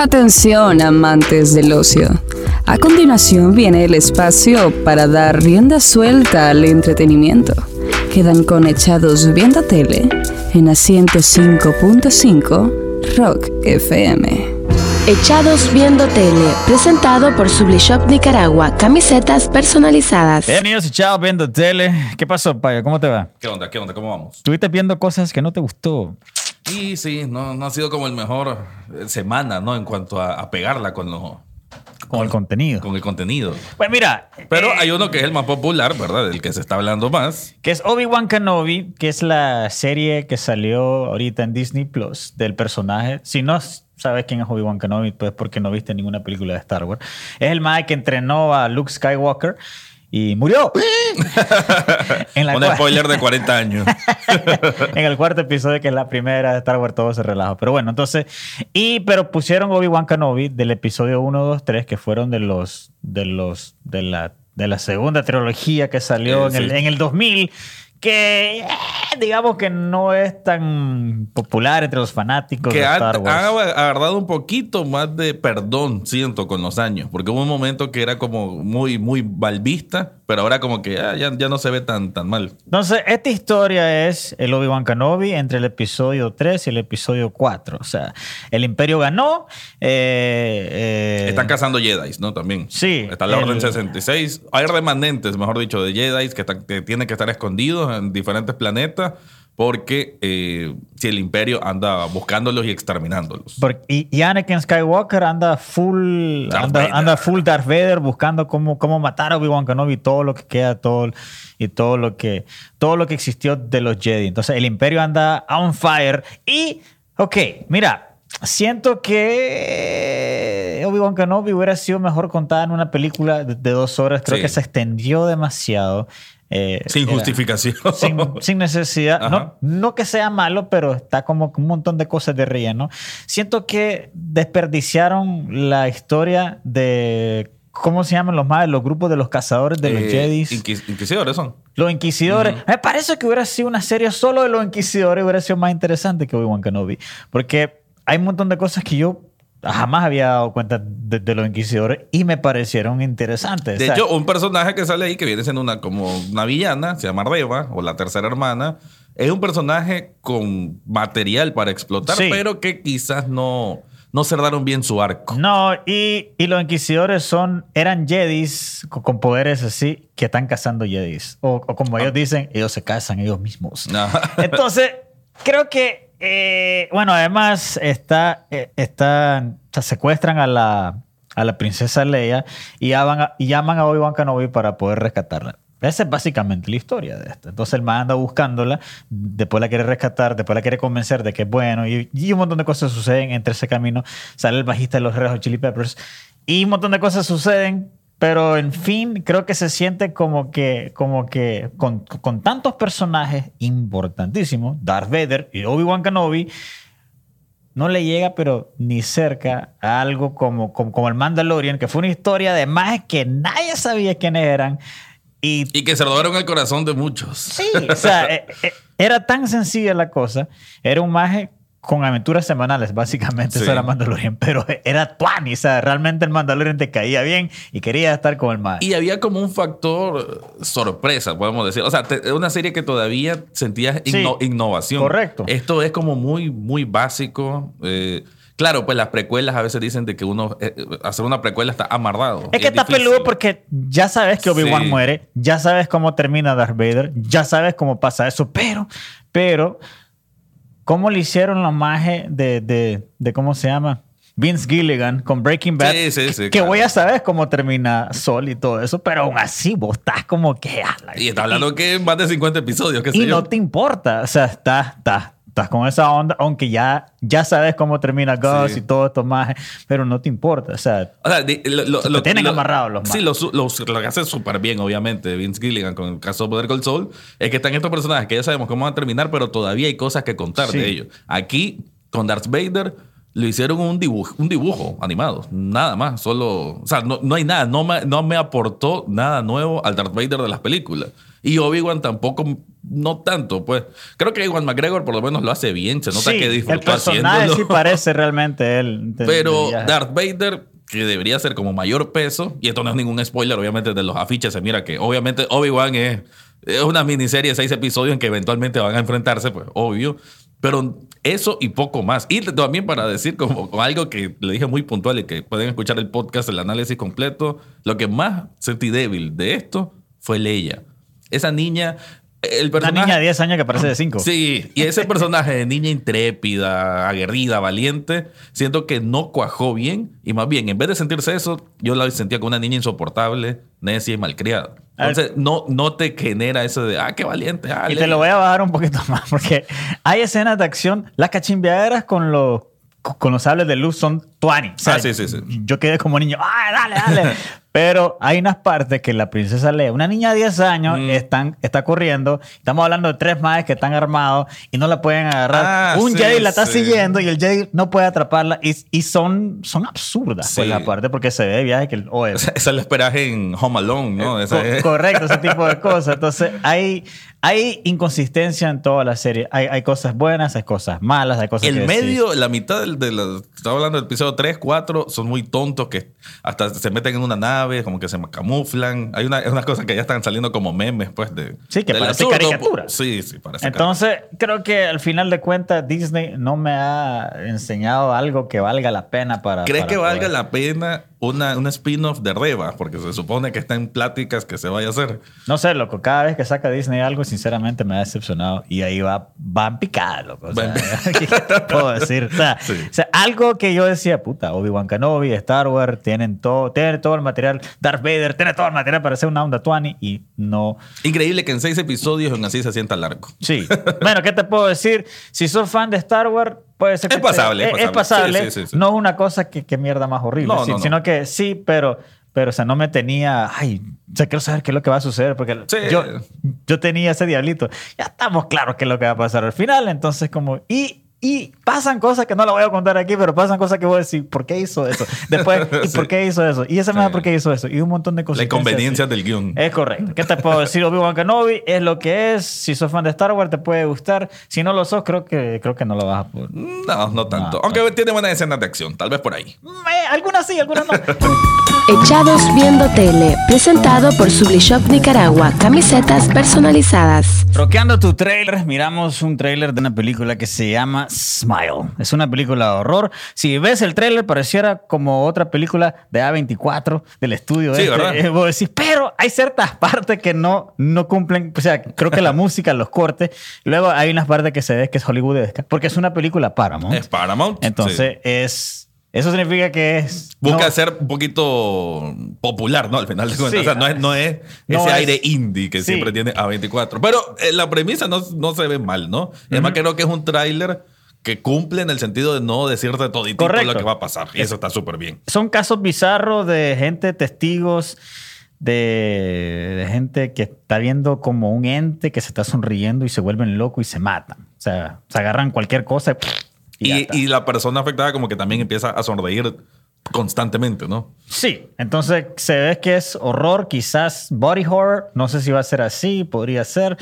Atención, amantes del ocio. A continuación viene el espacio para dar rienda suelta al entretenimiento. Quedan conectados viendo tele en asiento 5.5 Rock FM. Echados Viendo Tele, presentado por Sublishop Nicaragua, camisetas personalizadas. Bienvenidos Echados Viendo Tele. ¿Qué pasó, Payo? ¿Cómo te va? ¿Qué onda? ¿Qué onda? ¿Cómo vamos? Estuviste viendo cosas que no te gustó. Y sí, no, no ha sido como el mejor eh, semana, ¿no? En cuanto a, a pegarla con, lo, Con el contenido. con el contenido. Pues mira, Pero eh, hay uno que es el más popular, ¿verdad? Del que se está hablando más. que es Obi-Wan Kenobi, que es la serie que salió ahorita en Disney Plus del personaje. Si no sabes quién es Obi-Wan Kenobi, pues porque no viste ninguna película de Star Wars. Es el mae que entrenó a Luke Skywalker y murió. En la Un spoiler de 40 años. en el cuarto episodio, que es la primera de Star Wars, todo se relaja. Pero bueno, entonces. Y, pero pusieron Obi-Wan Kenobi del episodio 1, 2, 3, que fueron de los. de los. de la, de la segunda trilogía que salió Eh, en, el, sí. en el 2000. Que eh, digamos que no es tan popular entre los fanáticos que de ha, Star Wars. agarrado un poquito más de perdón, siento, con los años. Porque hubo un momento que era como muy, muy mal vista, pero ahora como que ah, ya, ya no se ve tan, tan mal. Entonces, esta historia es el Obi-Wan Kenobi entre el episodio 3 y el episodio 4. O sea, el Imperio ganó. eh, eh, Están cazando Jedi, ¿no? También. Sí, Está la el- Orden 66. Hay remanentes, mejor dicho, de Jedi que, están- que tienen que estar escondidos en diferentes planetas porque eh, si el Imperio anda buscándolos y exterminándolos. Porque- y, Anakin Skywalker anda full, Darth anda, Vader. anda full Darth Vader buscando cómo, cómo matar a Obi-Wan Kenobi, todo lo que queda, todo y todo lo que todo lo que existió de los Jedi. Entonces el Imperio anda on fire y, ok, mira, siento que Obi-Wan Kenobi hubiera sido mejor contada en una película de, de dos horas. Creo Sí. que se extendió demasiado. Eh, Sin era- justificación. sin, sin necesidad. No que sea malo, pero está como un montón de cosas de relleno. Siento que desperdiciaron la historia de. ¿Cómo se llaman los más? Los grupos de los cazadores de los Eh, Jedis. inquis- inquisidores son. Los inquisidores. Me parece que hubiera sido una serie solo de los inquisidores, hubiera sido más interesante que Obi-Wan Kenobi. Porque hay un montón de cosas que yo jamás había dado cuenta de, de los inquisidores y me parecieron interesantes. De hecho, un personaje que sale ahí que viene siendo una, como una villana, se llama Reva, o la tercera hermana, es un personaje con material para explotar, Sí. pero que quizás no, no cerraron bien su arco. No, y, y los inquisidores son, eran jedis con, con poderes así que están cazando jedis. O, o como ellos dicen, ellos se cazan ellos mismos. Ajá. Entonces, creo que, eh, bueno, además está, eh, está- o sea, secuestran a la, a la princesa Leia y llaman a, y llaman Obi-Wan Kenobi para poder rescatarla. Esa es básicamente la historia de esto. Entonces el man anda buscándola, después la quiere rescatar, después la quiere convencer de que es bueno y, y un montón de cosas suceden entre ese camino. Sale el bajista de los Red Hot Chili Peppers y un montón de cosas suceden, pero en fin, creo que se siente como que, como que con, con tantos personajes importantísimos, Darth Vader y Obi-Wan Kenobi, no le llega, pero ni cerca a algo como, como, como el Mandalorian, que fue una historia de más que nadie sabía quiénes eran. Y Y que se robaron el corazón de muchos. Sí, o sea, eh, eh, era tan sencilla la cosa. Era un maje con aventuras semanales, básicamente. Sí. Eso era Mandalorian. Pero era tuani. O sea, realmente el Mandalorian te caía bien y quería estar con el maje. Y había como un factor eh, sorpresa, podemos decir. O sea, es una serie que todavía sentías Sí, innovación. correcto. Esto es como muy, muy básico. Eh, claro, pues las precuelas a veces dicen de que uno eh, hacer una precuela está amarrado. Es que está difícil. peludo porque ya sabes que Obi-Wan Sí. muere, ya sabes cómo termina Darth Vader, ya sabes cómo pasa eso, pero, pero, ¿cómo le hicieron la magia de, de, de, cómo se llama? Vince Gilligan con Breaking Bad. Sí, sí, sí, Que claro. voy a saber cómo termina Sol y todo eso, pero aún así vos estás como que. ah, Y está hablando que más de 50 episodios. sé y yo. no te importa. O sea, estás, estás, estás con esa onda, aunque ya, ya sabes cómo termina Gus Sí. y todo esto más, pero no te importa. O sea, O sea, di- lo, lo- Te lo- tienen lo- amarrados los Sí, lo, su- lo, lo que hace súper bien, obviamente, Vince Gilligan con el caso de Poder Cold Soul, es que están estos personajes que ya sabemos cómo van a terminar, pero todavía hay cosas que contar Sí. de ellos. Aquí, con Darth Vader, le hicieron un dibujo, un dibujo animado, nada más, solo, o sea, no, no hay nada, no me, no me aportó nada nuevo al Darth Vader de las películas. Y Obi-Wan tampoco, no tanto, pues. Creo que Iwan McGregor por lo menos lo hace bien. Se nota Sí, que el disfrutó personaje haciéndolo. sí parece realmente él. de- Pero de. Darth Vader, que debería ser como mayor peso, y esto no es ningún spoiler, obviamente de los afiches se mira que obviamente Obi-Wan es, es una miniserie de seis episodios en que eventualmente van a enfrentarse, pues obvio. Pero eso y poco más. Y también para decir como, como algo que le dije muy puntual y que pueden escuchar el podcast, el análisis completo, lo que más sentí débil de esto fue Leia. Esa niña, el Una personaje... niña de 10 años que parece de 5. Sí, y ese personaje de niña intrépida, aguerrida, valiente, siento que no cuajó bien. Y más bien, en vez de sentirse eso, yo la sentía como una niña insoportable, necia y malcriada. Entonces, no, no te genera eso de, ah, qué valiente. ah, Y te Leia". lo voy a bajar un poquito más porque hay escenas de acción. Las cachimbeaderas con los, con los sables de luz son tuani. O sea, Ah, sí, sí, sí. Yo quedé como niño, ¡ay, dale, dale! Pero hay unas partes que la princesa Leia, una niña de 10 años, Mm. están, está corriendo. Estamos hablando de tres madres que están armados y no la pueden agarrar. Ah, Un sí, Jedi la está sí. siguiendo y el Jedi no puede atraparla. Y, y son, son absurdas, pues, Sí. la parte porque se ve de viaje que... oye, Esa la esperas en Home Alone, ¿no? Co- es- correcto, ese tipo de cosas. Entonces, hay, hay inconsistencia en toda la serie. Hay, hay cosas buenas, hay cosas malas, hay cosas El que medio, la mitad del, de la- estaba hablando del episodio 3, 4, son muy tontos que hasta se meten en una nave, como que se camuflan. Hay una- unas cosas que ya están saliendo como memes, pues, de. Sí, que parece absurdo. caricatura. Sí, sí, parece Entonces, creo que al final de cuentas, Disney no me ha enseñado algo que valga la pena para. ¿Crees para que valga la pena una, un spin-off de Reba? Porque se supone que está en pláticas que se vaya a hacer. No sé, loco. Cada vez que saca Disney algo, sinceramente me ha decepcionado. Y ahí va, van picadas, loco. O sea, ¿qué te puedo decir? O sea, Sí. o sea, algo que yo decía, puta, Obi-Wan Kenobi, Star Wars, tienen todo, tienen todo el material. Darth Vader, tiene todo el material para hacer una onda 20 y no. Increíble que en seis episodios aún así se sienta largo. Sí. bueno, ¿qué te puedo decir? Si sos fan de Star Wars, puede ser que Es pasable, te- es es pasable. pasable. Sí, sí. No es una cosa que, que mierda más horrible, No, sí, no, no. sino que sí, pero, pero, o sea, no me tenía, ay, o sea, quiero saber qué es lo que va a suceder, porque Sí. yo, yo tenía ese diablito. Ya estamos claros qué es lo que va a pasar al final, entonces como, y, y pasan cosas que no lo voy a contar aquí, pero pasan cosas que voy a decir, ¿por qué hizo eso? Después, ¿y Sí. por qué hizo eso? Y esa más. ¿por qué hizo eso? Y un montón de cosas. La inconveniencia del guion. Es correcto. ¿Qué te puedo decir? Obi-Wan Kenobi es lo que es. Si sos fan de Star Wars, te puede gustar. Si no lo sos, creo que, creo que no lo vas a poder. No, no tanto. No, Aunque tiene buenas escenas de acción, tal vez por ahí. Eh, algunas sí, algunas no. Echados Viendo Tele, presentado por Sublishop Nicaragua, camisetas personalizadas. Roqueando tu trailer, miramos un trailer de una película que se llama Smile. Es una película de horror. Si ves el trailer, pareciera como otra película de A24 del estudio. Sí, este. ¿verdad? Vos decís, pero hay ciertas partes que no, no cumplen. O sea, creo que la música, los cortes. Luego hay unas partes que se ve que es hollywoodesca, porque es una película Paramount. Es Paramount. Entonces, sí. es. Eso significa que es. Busca no- ser un poquito popular, ¿no? Al final de cuentas. Sí. o sea, no es, no es No ese es- aire indie que Sí. siempre tiene A24. Pero eh, la premisa no, no se ve mal, ¿no? Es más, creo que es un tráiler que cumple en el sentido de no decirte todito lo que va a pasar. Y eso está súper bien. son casos bizarros de gente, testigos, de, de gente que está viendo como un ente que se está sonriendo y se vuelven locos y se matan. O sea, se agarran cualquier cosa y, y la persona afectada como que también empieza a sonreír constantemente, ¿no? Sí, entonces se ve que es horror, quizás body horror. No sé si va a ser así, podría ser.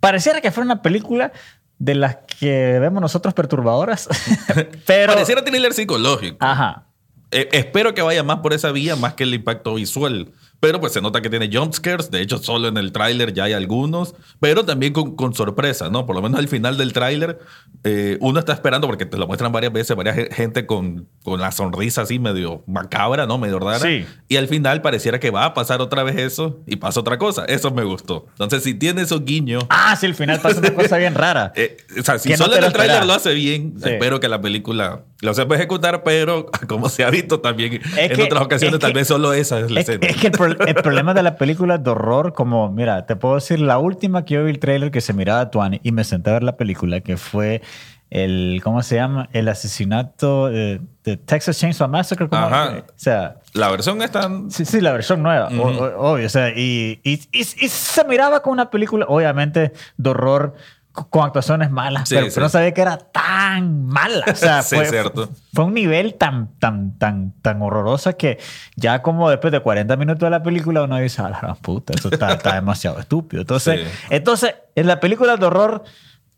Pareciera que fuera una película de las que vemos nosotros perturbadoras. Pero. Pareciera thriller psicológico. Ajá. Eh, espero que vaya más por esa vía, más que el impacto visual. Pero pues se nota que tiene jumpscares. De hecho, solo en el tráiler ya hay algunos. Pero también con, con sorpresa, ¿no? Por lo menos al final del tráiler, eh, uno está esperando, porque te lo muestran varias veces, varias ge- gente con, con la sonrisa así medio macabra, ¿no? Medio rara. Sí. Y al final pareciera que va a pasar otra vez eso y pasa otra cosa. Eso me gustó. Entonces, si tiene esos guiños... Ah, sí, al final pasa una cosa bien rara. Eh, o sea, si no solo te en el tráiler lo hace bien, Sí. espero que la película lo sepa ejecutar, pero como se ha visto también en que- otras ocasiones, es tal que- vez solo esa es la Es, escena. es que el, pro- el problema de la película de horror, como, mira, te puedo decir, la última que yo vi el trailer que se miraba a Tuani y me senté a ver la película, que fue el, ¿cómo se llama? El asesinato de, de Texas Chainsaw Massacre. ¿cómo? Ajá. O sea, La versión está... sí, sí, la versión nueva, o- o- obvio. O sea, y, y, y- y se miraba como una película, obviamente, de horror con actuaciones malas, Sí, pero, sí. pero no sabía que era tan mala. O sea, Sí, fue, cierto. fue un nivel tan, tan, tan, tan horroroso que ya como después de 40 minutos de la película uno dice, a la puta, eso está, está demasiado estúpido. Entonces, entonces, en las películas de horror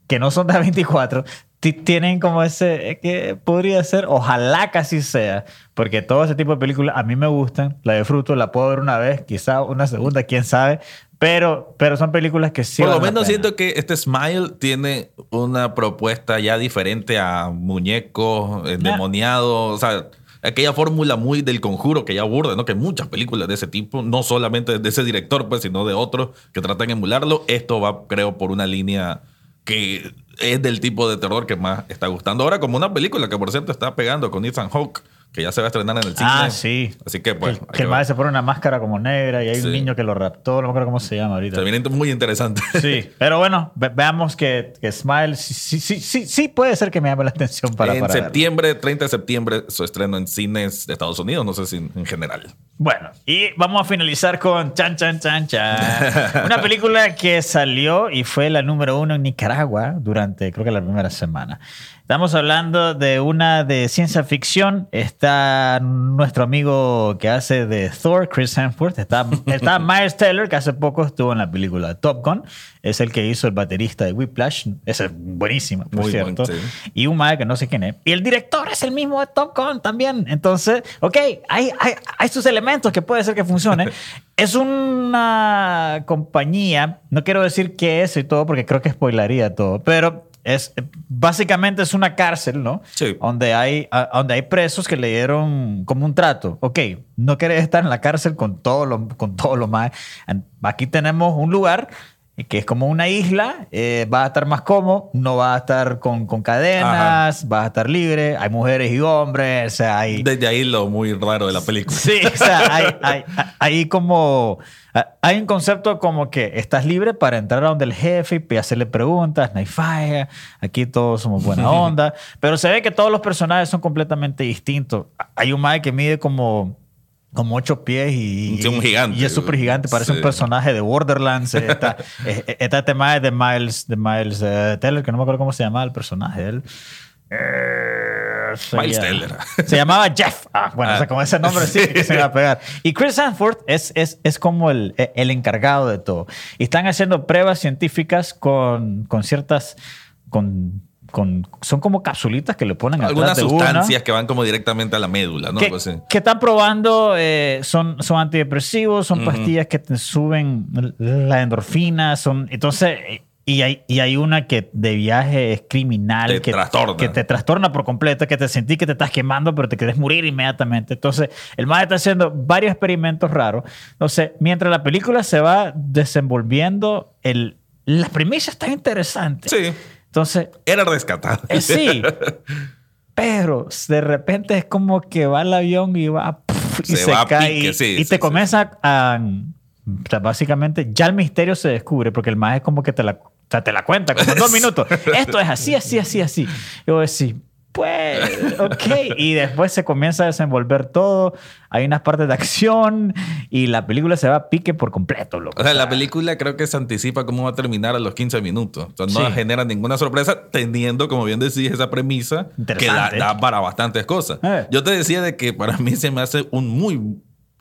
que no son de A24, ti- tienen como ese, es que podría ser, ojalá casi sea, porque todo ese tipo de películas a mí me gustan, la disfruto, la puedo ver una vez, quizá una segunda, quién sabe, pero, pero son películas que sí. Por lo menos siento que este Smile tiene una propuesta ya diferente a muñecos, endemoniados, o sea, aquella fórmula muy del conjuro que ya aburre, ¿no? Que muchas películas de ese tipo, no solamente de ese director, pues, sino de otros que tratan de emularlo. Esto va, creo, por una línea que es del tipo de terror que más está gustando. Ahora, como una película que, por cierto, está pegando con Ethan Hawke, que ya se va a estrenar en el cine. Ah, sí. Así que, pues, que, que el ver. mae se pone una máscara como negra y hay Sí. un niño que lo raptó, no me acuerdo cómo se llama ahorita. Se viene muy interesante. Sí, pero bueno, ve- veamos que, que Smile sí, sí, sí, sí, puede ser que me llame la atención para, en para verlo. septiembre, 30 de septiembre, su estreno en cines de Estados Unidos, no sé si en general. Bueno, y vamos a finalizar con Chan Chan Chan Chan. Una película que salió y fue la número uno en Nicaragua durante, creo que la primera semana. Estamos hablando de una de ciencia ficción. Está nuestro amigo que hace de Thor, Chris Hemsworth. Está, está Miles Taylor, que hace poco estuvo en la película Top Gun. Es el que hizo el baterista de Whiplash. Esa es buenísima, por Muy cierto. buen, sí. Y un que no sé quién es. Y el director es el mismo de Top Gun también. Entonces, ok, hay, hay, hay sus elementos que puede ser que funcione. es una compañía, no quiero decir qué es y todo porque creo que spoilaría todo, pero es básicamente es una cárcel, ¿no? Sí. Donde hay, a- donde hay presos que le dieron como un trato. Ok, no querés estar en la cárcel con todo lo, con todo lo más. Aquí tenemos un lugar que es como una isla, eh, va a estar más cómodo, no va a estar con, con cadenas, va a estar libre, hay mujeres y hombres, o sea, hay... Desde ahí lo muy raro de la película. Sí, o sea, hay, hay, hay como. Hay un concepto como que estás libre para entrar a donde el jefe y hacerle preguntas, no hay falla, aquí todos somos buena onda, pero se ve que todos los personajes son completamente distintos. Hay un mae que mide como, como ocho pies y, Sí, un gigante. y es súper gigante, parece Sí. un personaje de Borderlands. eh, Está, eh, está este mae de Miles, de Miles eh, Teller, que no me acuerdo cómo se llamaba el personaje él. Eh, Miles Teller. Se llamaba Jeff. Ah, bueno, o sea, Ah. con ese nombre sí que se iba a pegar. Y Chris Hanford es, es, es como el, el encargado de todo. Y están haciendo pruebas científicas con, con ciertas. Con, con, son como capsulitas que le ponen atrás Algunas de una, sustancias que van como directamente a la médula, ¿no? que, que están probando, eh, son, son antidepresivos, son pastillas que te suben la endorfina, son, entonces, y hay, y hay una que de viaje es criminal, Te que, trastorna. que te trastorna por completo, que te sentí que te estás quemando, pero te querés morir inmediatamente. Entonces, el MAD está haciendo varios experimentos raros. Entonces, mientras la película se va desenvolviendo, el, la premisa está interesante. Sí. Entonces, Era rescatado. eh, sí. Pero de repente es como que va el avión y va y Se va a cae pique, y, sí, y sí, te sí. comienza a, sea, básicamente ya el misterio se descubre porque el más es como que te la, o sea, te la cuenta como en dos minutos. Esto es así, así, así, así. Y vos decís, pues, ok. Y después se comienza a desenvolver todo. Hay unas partes de acción y la película se va a pique por completo, loco. O sea, la película creo que se anticipa cómo va a terminar a los 15 minutos. O sea, no Sí. genera ninguna sorpresa, teniendo, como bien decís, esa premisa que da, para bastantes cosas. Eh. Yo te decía de que para mí se me hace un muy,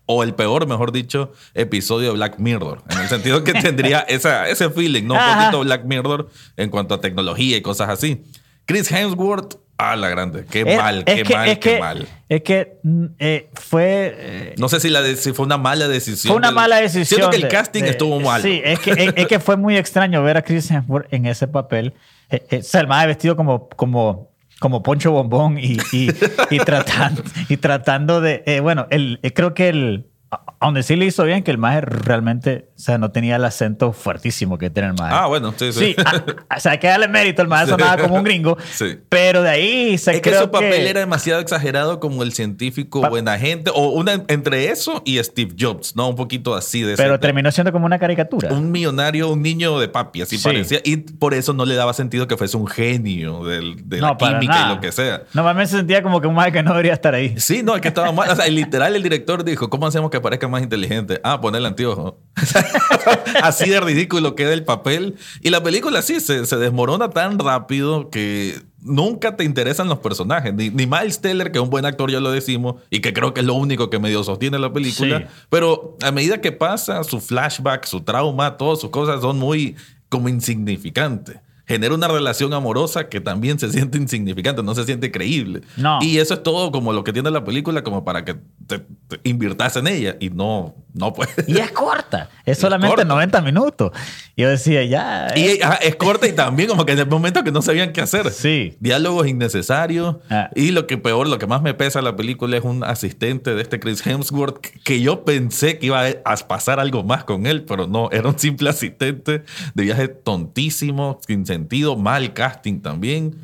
o el peor, mejor dicho, episodio de Black Mirror. En el sentido que tendría esa, ese feeling, ¿no? Un poquito Black Mirror en cuanto a tecnología y cosas así. Chris Hemsworth, a la grande. Qué Es- mal, es qué que- mal, qué que- mal. Es que mm, eh, fue... eh, No sé si, la de- si fue una mala decisión. Fue una del- mala decisión. Siento que el casting de- estuvo mal. Sí, es que, es, es que fue muy extraño ver a Chris Hemsworth en ese papel. Eh, o sea, el vestido como, como, como Poncho Bombón y, y, y tratando, y tratando de... eh, bueno, el, creo que el... a- a Donde sí le hizo bien que el maje realmente, o sea, no tenía el acento fuertísimo que tiene el maje. Ah, bueno, sí, sí. Sí, a- o sea, hay que darle mérito, el maje Sí. sonaba como un gringo. Sí. Pero de ahí se Es que creo su papel que- era demasiado exagerado como el científico Pa- buena gente, o una entre eso y Steve Jobs, ¿no? Un poquito así de Pero terminó siendo como una caricatura. un millonario, un niño de papi, así Sí. parecía. Y por eso no le daba sentido que fuese un genio del- de la No, química nada. y lo que sea. Normalmente se sentía como que un maje que no debería estar ahí. Sí, no, es que estaba mal. O sea, literal, el director dijo: ¿Cómo hacemos que parezca más inteligente? Ah, ponerle anteojos. O sea, Así de ridículo queda el papel. Y la película sí se, se desmorona tan rápido que nunca te interesan los personajes. Ni, ni, Miles Teller, que es un buen actor, ya lo decimos, y que creo que es lo único que medio sostiene la película. Sí. Pero a medida que pasa, su flashback, su trauma, todas sus cosas son muy como insignificantes. Genera una relación amorosa que también se siente insignificante, no se siente creíble. No. Y eso es todo como lo que tiene la película, como para que te, te inviertas en ella. Y no, no puede. Y es corta. Es solamente corta. 90 minutos. Y yo decía, ya. Y eh, ajá, es corta y también como que en el momento que no sabían qué hacer. Sí. Diálogos innecesarios. Ah. Y lo que peor, lo que más me pesa la película es un asistente de este Chris Hemsworth que yo pensé que iba a pasar algo más con él, pero no, era un simple asistente de viaje tontísimo, sin sentido, mal casting también.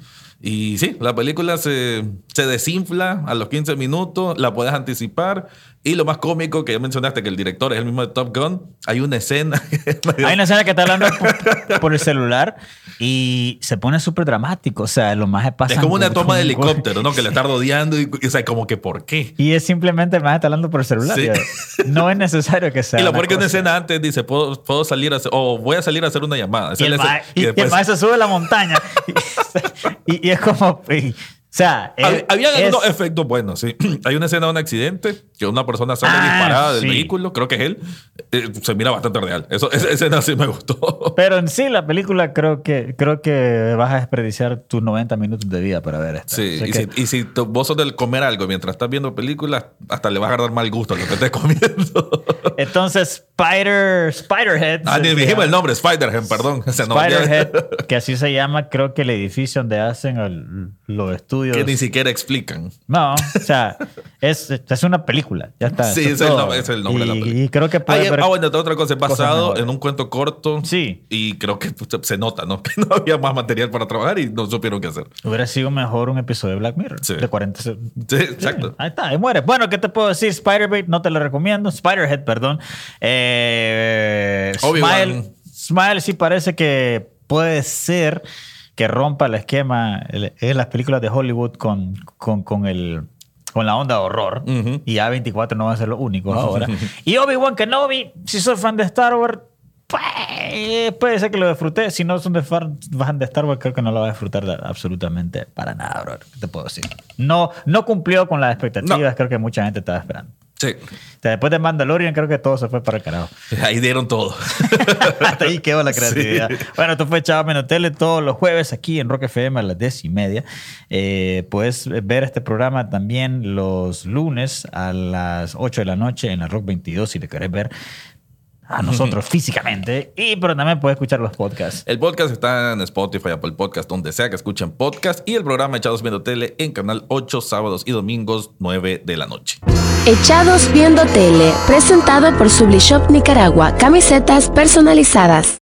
Y sí, la película se, se desinfla a los 15 minutos, la puedes anticipar. Y lo más cómico que ya mencionaste, que el director es el mismo de Top Gun, hay una escena. Hay una escena que está hablando por, por el celular y se pone súper dramático. O sea, lo más pasa. Es como una toma de helicóptero, ¿no? Que le está rodeando y, y, o sea, como que ¿por qué? Y es simplemente el más está hablando por el celular. Sí. No es necesario que sea. Y lo peor que una escena antes dice, puedo, puedo salir a hacer, o voy a salir a hacer una llamada. Esa Y el, ma- y- y el después- mae se sube la montaña. y es como. Sea, es- Había es- algunos efectos buenos, sí. Hay una escena de un accidente que una persona sale Ah, disparada del sí. vehículo, creo que es él. Eh, se mira bastante real. Eso, esa escena sí me gustó. Pero en sí, la película creo que, creo que vas a desperdiciar tus 90 minutos de vida para ver esto. Sí, O sea y, que- si, y si vos sos del comer algo mientras estás viendo películas, hasta le vas a dar mal gusto a lo que estés comiendo. Entonces, Spider, Spiderhead. ah, ni dijimos el nombre, Spider-Man, perdón. Spiderhead, que así se llama, creo que el edificio donde hacen el- los estudios. que ni siquiera explican. No, o sea, es, es una película. Ya está. Sí, ese es el nombre- es el nombre de la película. Y creo que puede ver- ah, bueno, otra cosa, es basado en un cuento corto. Sí. Y creo que pues, se nota, ¿no? Que no había más material para trabajar y no supieron qué hacer. Hubiera sido mejor un episodio de Black Mirror. Sí. De 40 se- Sí, exacto. Ahí está, ahí muere. Bueno, ¿qué te puedo decir? Spider-Bait no te lo recomiendo. Spider-Head, perdón. Eh, Obi-Wan. Smile, Smile sí parece que puede ser que rompa el esquema en las películas de Hollywood con, con, con el con la onda de horror. Ujú. Y A24 no va a ser lo único ahora. y Obi-Wan Kenobi, si soy fan de Star Wars, pues, puede ser que lo disfruté. Si no son de fan fan de Star Wars, creo que no lo va a disfrutar absolutamente para nada, bro. ¿Qué te puedo decir? No, no cumplió con las expectativas. No. Creo que mucha gente estaba esperando. Sí. Después de Mandalorian, creo que todo se fue para el carajo. Ahí dieron todo. Hasta ahí quedó la creatividad. Sí. Bueno, esto fue Chava Menos Tele todos los jueves aquí en Rock FM a las 10 y media. Eh, puedes ver este programa también los lunes a las 8 de la noche en la Rock 22 si te querés ver a nosotros físicamente. Y pero también puedes escuchar los podcasts. El podcast está en Spotify, Apple Podcast, donde sea que escuchen podcast. Y el programa Echados Viendo Tele en Canal 8, sábados y domingos, 9 de la noche. Echados Viendo Tele, presentado por Sublishop Nicaragua, camisetas personalizadas.